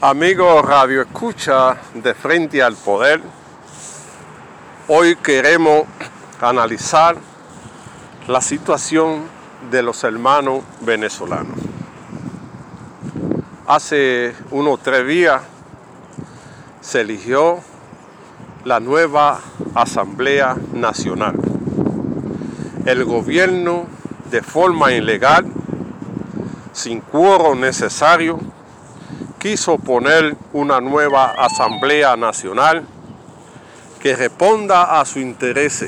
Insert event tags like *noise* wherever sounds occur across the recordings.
Amigo Radio Escucha de Frente al Poder, hoy queremos analizar la situación de los hermanos venezolanos. Hace unos tres días se eligió la nueva Asamblea Nacional. El gobierno, de forma ilegal, sin cuoro necesario, quiso poner una nueva Asamblea Nacional que responda a su interés.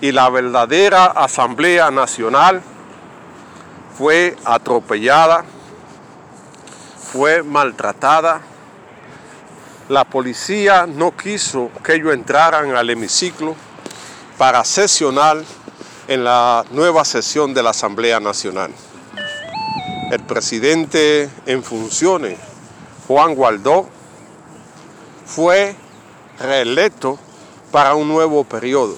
Y la verdadera Asamblea Nacional fue atropellada, fue maltratada. La policía no quiso que ellos entraran al hemiciclo para sesionar en la nueva sesión de la Asamblea Nacional el presidente en funciones, Juan Gualdó, fue reelecto para un nuevo periodo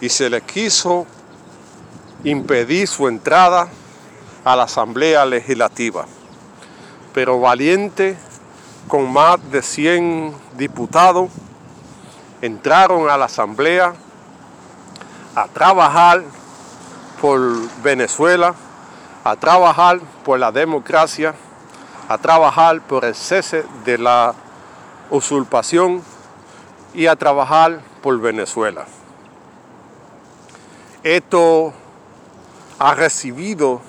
y se le quiso impedir su entrada a la Asamblea Legislativa. Pero valiente, con más de 100 diputados, entraron a la Asamblea a trabajar por Venezuela a trabajar por la democracia, a trabajar por el cese de la usurpación y a trabajar por Venezuela. Esto ha recibido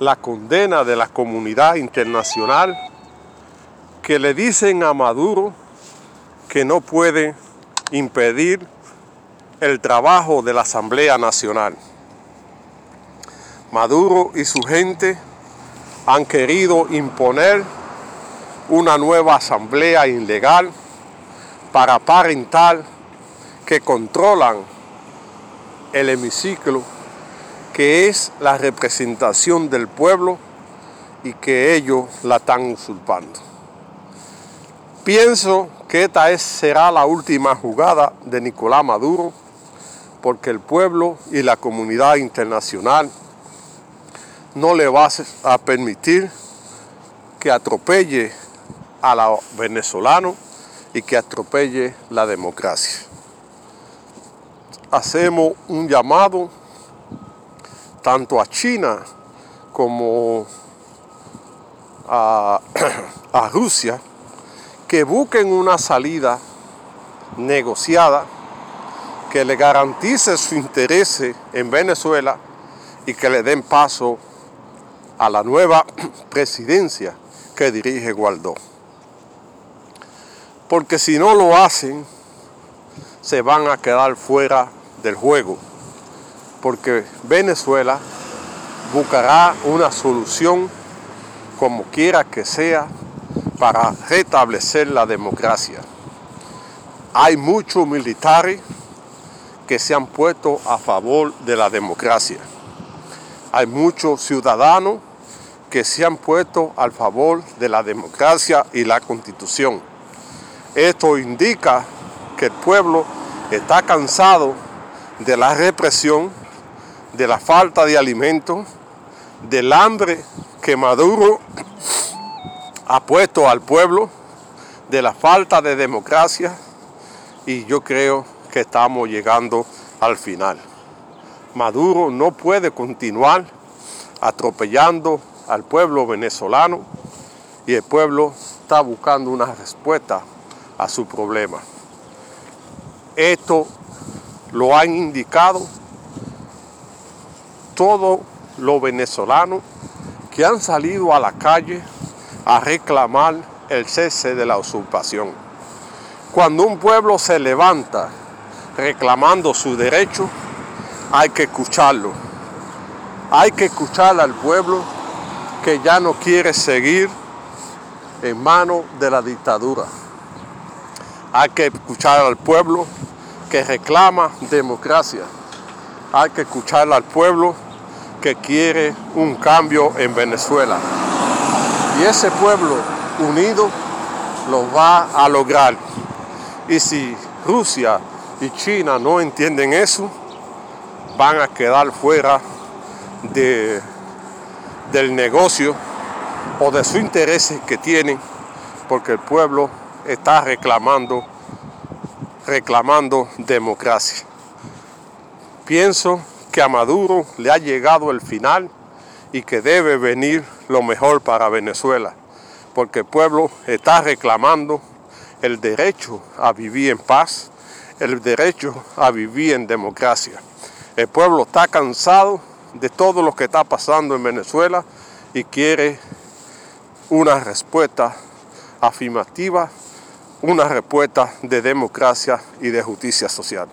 la condena de la comunidad internacional que le dicen a Maduro que no puede impedir el trabajo de la Asamblea Nacional. Maduro y su gente han querido imponer una nueva asamblea ilegal para aparentar que controlan el hemiciclo, que es la representación del pueblo y que ellos la están usurpando. Pienso que esta será la última jugada de Nicolás Maduro, porque el pueblo y la comunidad internacional no le vas a permitir que atropelle a los venezolanos y que atropelle la democracia. Hacemos un llamado tanto a China como a, *clears throat* a Rusia que busquen una salida negociada que le garantice su interés en Venezuela y que le den paso a la nueva *clears throat* presidencia que dirige Gualdó. Porque si no lo hacen, se van a quedar fuera del juego. Porque Venezuela buscará una solución como quiera que sea para restablecer la democracia. Hay muchos militares que se han puesto a favor de la democracia. Hay muchos ciudadanos que se han puesto al favor de la democracia y la constitución. Esto indica que el pueblo está cansado de la represión, de la falta de alimentos, del hambre que Maduro ha puesto al pueblo, de la falta de democracia y yo creo que estamos llegando al final. Maduro no puede continuar atropellando al pueblo venezolano y el pueblo está buscando una respuesta a su problema. Esto lo han indicado todos los venezolanos que han salido a la calle a reclamar el cese de la usurpación. Cuando un pueblo se levanta reclamando su derecho, hay que escucharlo. Hay que escuchar al pueblo que ya no quiere seguir en manos de la dictadura. Hay que escuchar al pueblo que reclama democracia. Hay que escuchar al pueblo que quiere un cambio en Venezuela. Y ese pueblo unido lo va a lograr. Y si Rusia y China no entienden eso, van a quedar fuera de del negocio o de sus intereses que tienen, porque el pueblo está reclamando, reclamando democracia. Pienso que a Maduro le ha llegado el final y que debe venir lo mejor para Venezuela, porque el pueblo está reclamando el derecho a vivir en paz, el derecho a vivir en democracia. El pueblo está cansado de todo lo que está pasando en Venezuela y quiere una respuesta afirmativa, una respuesta de democracia y de justicia social.